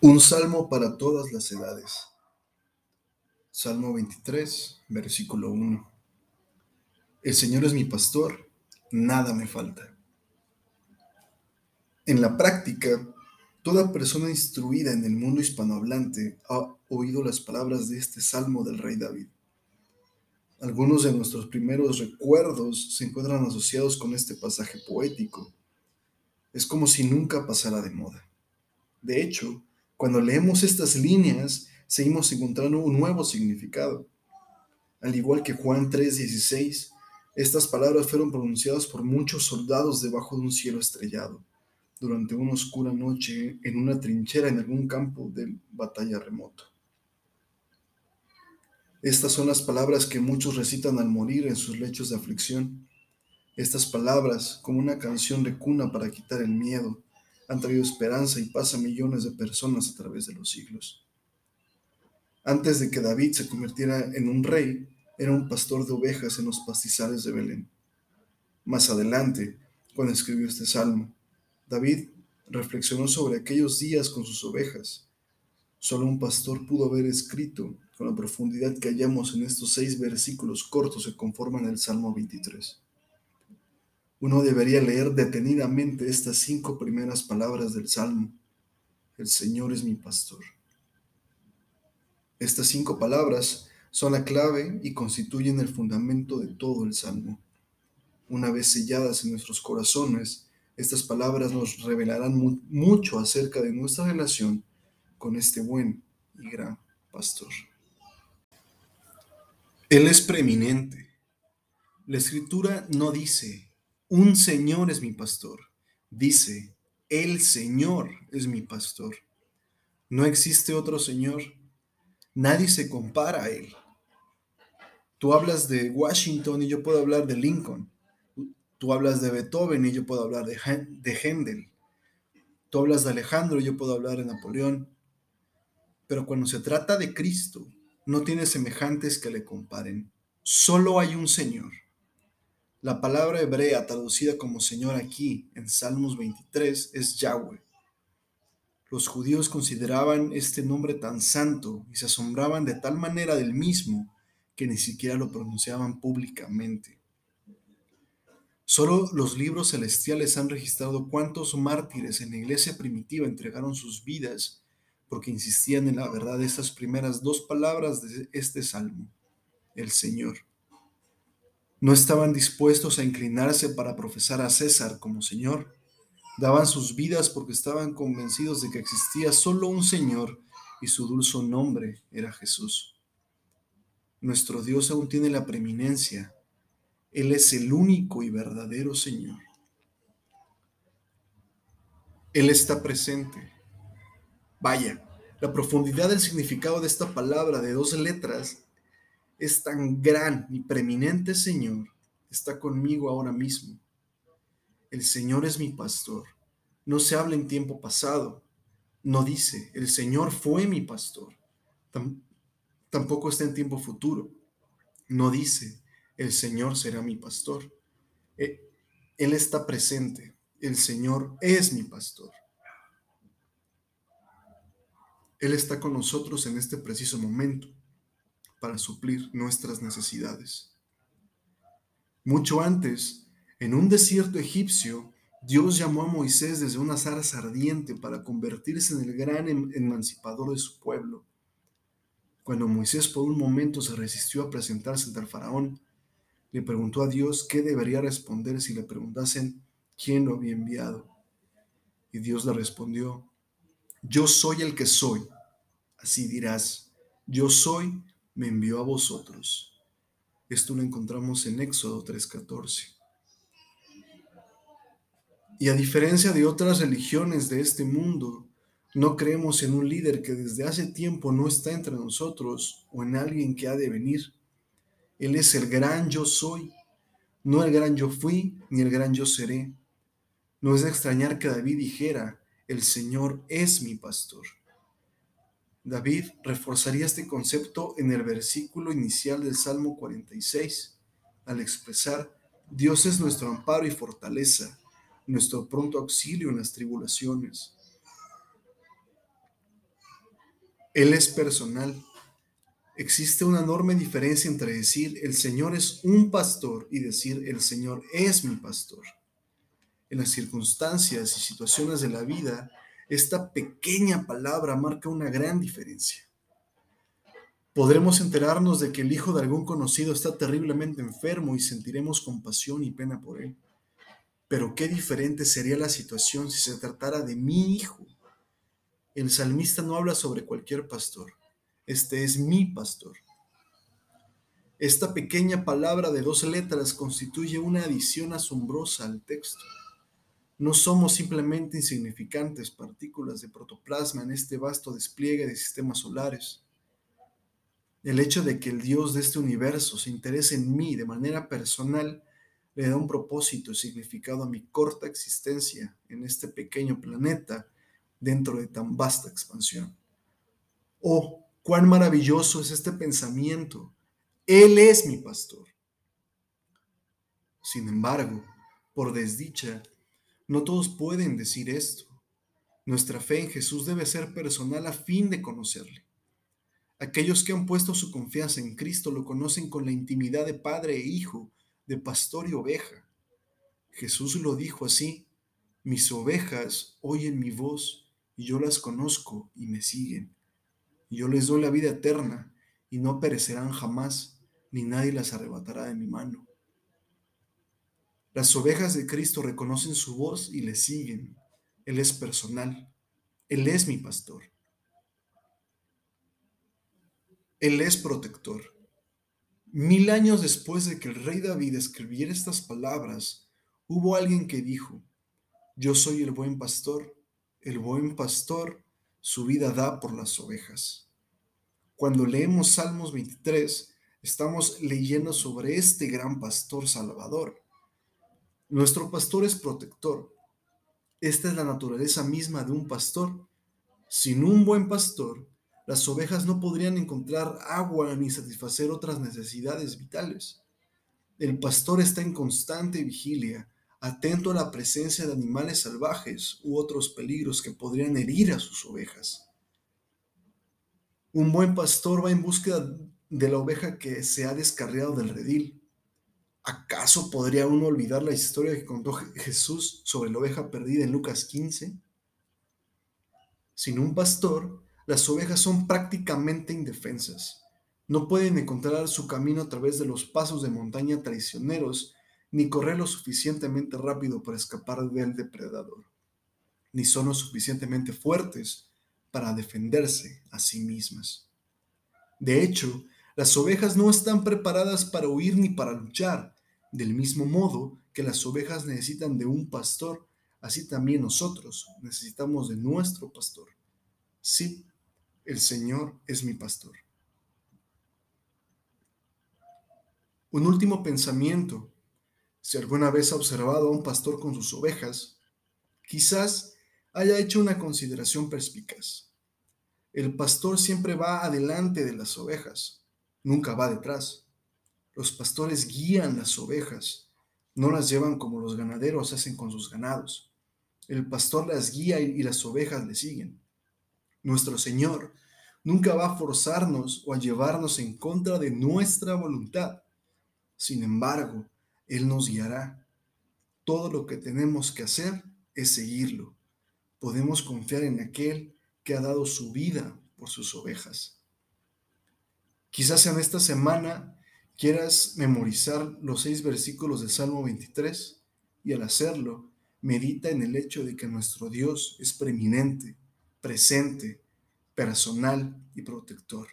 Un salmo para todas las edades. Salmo 23, versículo 1. El Señor es mi pastor, nada me falta. En la práctica, toda persona instruida en el mundo hispanohablante ha oído las palabras de este salmo del rey David. Algunos de nuestros primeros recuerdos se encuentran asociados con este pasaje poético. Es como si nunca pasara de moda. De hecho, cuando leemos estas líneas, seguimos encontrando un nuevo significado. Al igual que Juan 3:16, estas palabras fueron pronunciadas por muchos soldados debajo de un cielo estrellado, durante una oscura noche en una trinchera en algún campo de batalla remoto. Estas son las palabras que muchos recitan al morir en sus lechos de aflicción. Estas palabras, como una canción de cuna para quitar el miedo, han traído esperanza y paz a millones de personas a través de los siglos. Antes de que David se convirtiera en un rey, era un pastor de ovejas en los pastizales de Belén. Más adelante, cuando escribió este salmo, David reflexionó sobre aquellos días con sus ovejas. Solo un pastor pudo haber escrito con la profundidad que hallamos en estos seis versículos cortos que conforman el Salmo 23 uno debería leer detenidamente estas cinco primeras palabras del Salmo. El Señor es mi pastor. Estas cinco palabras son la clave y constituyen el fundamento de todo el Salmo. Una vez selladas en nuestros corazones, estas palabras nos revelarán mucho acerca de nuestra relación con este buen y gran pastor. Él es preeminente. La escritura no dice un Señor es mi pastor. Dice, el Señor es mi pastor. No existe otro Señor. Nadie se compara a Él. Tú hablas de Washington y yo puedo hablar de Lincoln. Tú hablas de Beethoven y yo puedo hablar de, de Händel. Tú hablas de Alejandro y yo puedo hablar de Napoleón. Pero cuando se trata de Cristo, no tiene semejantes que le comparen. Solo hay un Señor la palabra hebrea traducida como Señor aquí en Salmos 23 es Yahweh. Los judíos consideraban este nombre tan santo y se asombraban de tal manera del mismo que ni siquiera lo pronunciaban públicamente. Solo los libros celestiales han registrado cuántos mártires en la iglesia primitiva entregaron sus vidas porque insistían en la verdad de estas primeras dos palabras de este salmo, el Señor no estaban dispuestos a inclinarse para profesar a César como Señor. Daban sus vidas porque estaban convencidos de que existía solo un Señor y su dulce nombre era Jesús. Nuestro Dios aún tiene la preeminencia. Él es el único y verdadero Señor. Él está presente. Vaya, la profundidad del significado de esta palabra de dos letras es tan gran y preeminente Señor, está conmigo ahora mismo. El Señor es mi pastor. No se habla en tiempo pasado. No dice, el Señor fue mi pastor. tampoco está en tiempo futuro. No dice, el Señor será mi pastor. E, él está presente. El Señor es mi pastor. Él está con nosotros en este preciso momento para suplir nuestras necesidades. Mucho antes, en un desierto egipcio, Dios llamó a Moisés desde una zarza ardiente para convertirse en el gran em-, emancipador de su pueblo. Cuando Moisés por un momento se resistió a presentarse ante el faraón, le preguntó a Dios qué debería responder si le preguntasen quién lo había enviado. Y Dios le respondió, yo soy el que soy. Así dirás, yo soy me envió a vosotros. Esto lo encontramos en Éxodo 3:14. Y a diferencia de otras religiones de este mundo, no creemos en un líder que desde hace tiempo no está entre nosotros o en alguien que ha de venir. Él es el gran yo soy, no el gran yo fui ni el gran yo seré. No es de extrañar que David dijera, el Señor es mi pastor. David reforzaría este concepto en el versículo inicial del Salmo 46, al expresar, Dios es nuestro amparo y fortaleza, nuestro pronto auxilio en las tribulaciones. Él es personal. Existe una enorme diferencia entre decir el Señor es un pastor y decir el Señor es mi pastor. En las circunstancias y situaciones de la vida, esta pequeña palabra marca una gran diferencia. Podremos enterarnos de que el hijo de algún conocido está terriblemente enfermo y sentiremos compasión y pena por él. Pero qué diferente sería la situación si se tratara de mi hijo. El salmista no habla sobre cualquier pastor. Este es mi pastor. Esta pequeña palabra de dos letras constituye una adición asombrosa al texto. No somos simplemente insignificantes partículas de protoplasma en este vasto despliegue de sistemas solares. El hecho de que el Dios de este universo se interese en mí de manera personal le da un propósito y significado a mi corta existencia en este pequeño planeta dentro de tan vasta expansión. Oh, cuán maravilloso es este pensamiento. Él es mi pastor. Sin embargo, por desdicha, no todos pueden decir esto. Nuestra fe en Jesús debe ser personal a fin de conocerle. Aquellos que han puesto su confianza en Cristo lo conocen con la intimidad de padre e hijo, de pastor y oveja. Jesús lo dijo así, mis ovejas oyen mi voz y yo las conozco y me siguen. yo les doy la vida eterna y no perecerán jamás, ni nadie las arrebatará de mi mano. Las ovejas de Cristo reconocen su voz y le siguen. Él es personal. Él es mi pastor. Él es protector. Mil años después de que el rey David escribiera estas palabras, hubo alguien que dijo, yo soy el buen pastor, el buen pastor su vida da por las ovejas. Cuando leemos Salmos 23, estamos leyendo sobre este gran pastor salvador nuestro pastor es protector. Esta es la naturaleza misma de un pastor. Sin un buen pastor, las ovejas no podrían encontrar agua ni satisfacer otras necesidades vitales. El pastor está en constante vigilia, atento a la presencia de animales salvajes u otros peligros que podrían herir a sus ovejas. Un buen pastor va en búsqueda de la oveja que se ha descarriado del redil ¿Acaso podría uno olvidar la historia que contó Jesús sobre la oveja perdida en Lucas 15? Sin un pastor, las ovejas son prácticamente indefensas. No pueden encontrar su camino a través de los pasos de montaña traicioneros, ni correr lo suficientemente rápido para escapar del depredador, ni son lo suficientemente fuertes para defenderse a sí mismas. De hecho, las ovejas no están preparadas para huir ni para luchar, del mismo modo que las ovejas necesitan de un pastor, así también nosotros necesitamos de nuestro pastor. Sí, el Señor es mi pastor. Un último pensamiento. Si alguna vez ha observado a un pastor con sus ovejas, quizás haya hecho una consideración perspicaz. El pastor siempre va adelante de las ovejas, nunca va detrás. Los pastores guían las ovejas, no las llevan como los ganaderos hacen con sus ganados. El pastor las guía y las ovejas le siguen. Nuestro Señor nunca va a forzarnos o a llevarnos en contra de nuestra voluntad. Sin embargo, Él nos guiará. Todo lo que tenemos que hacer es seguirlo. Podemos confiar en aquel que ha dado su vida por sus ovejas. Quizás en esta semana quieras memorizar los seis versículos del Salmo 23 y al hacerlo, medita en el hecho de que nuestro Dios es preeminente, presente, personal y protector.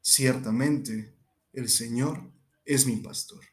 Ciertamente, el Señor es mi pastor.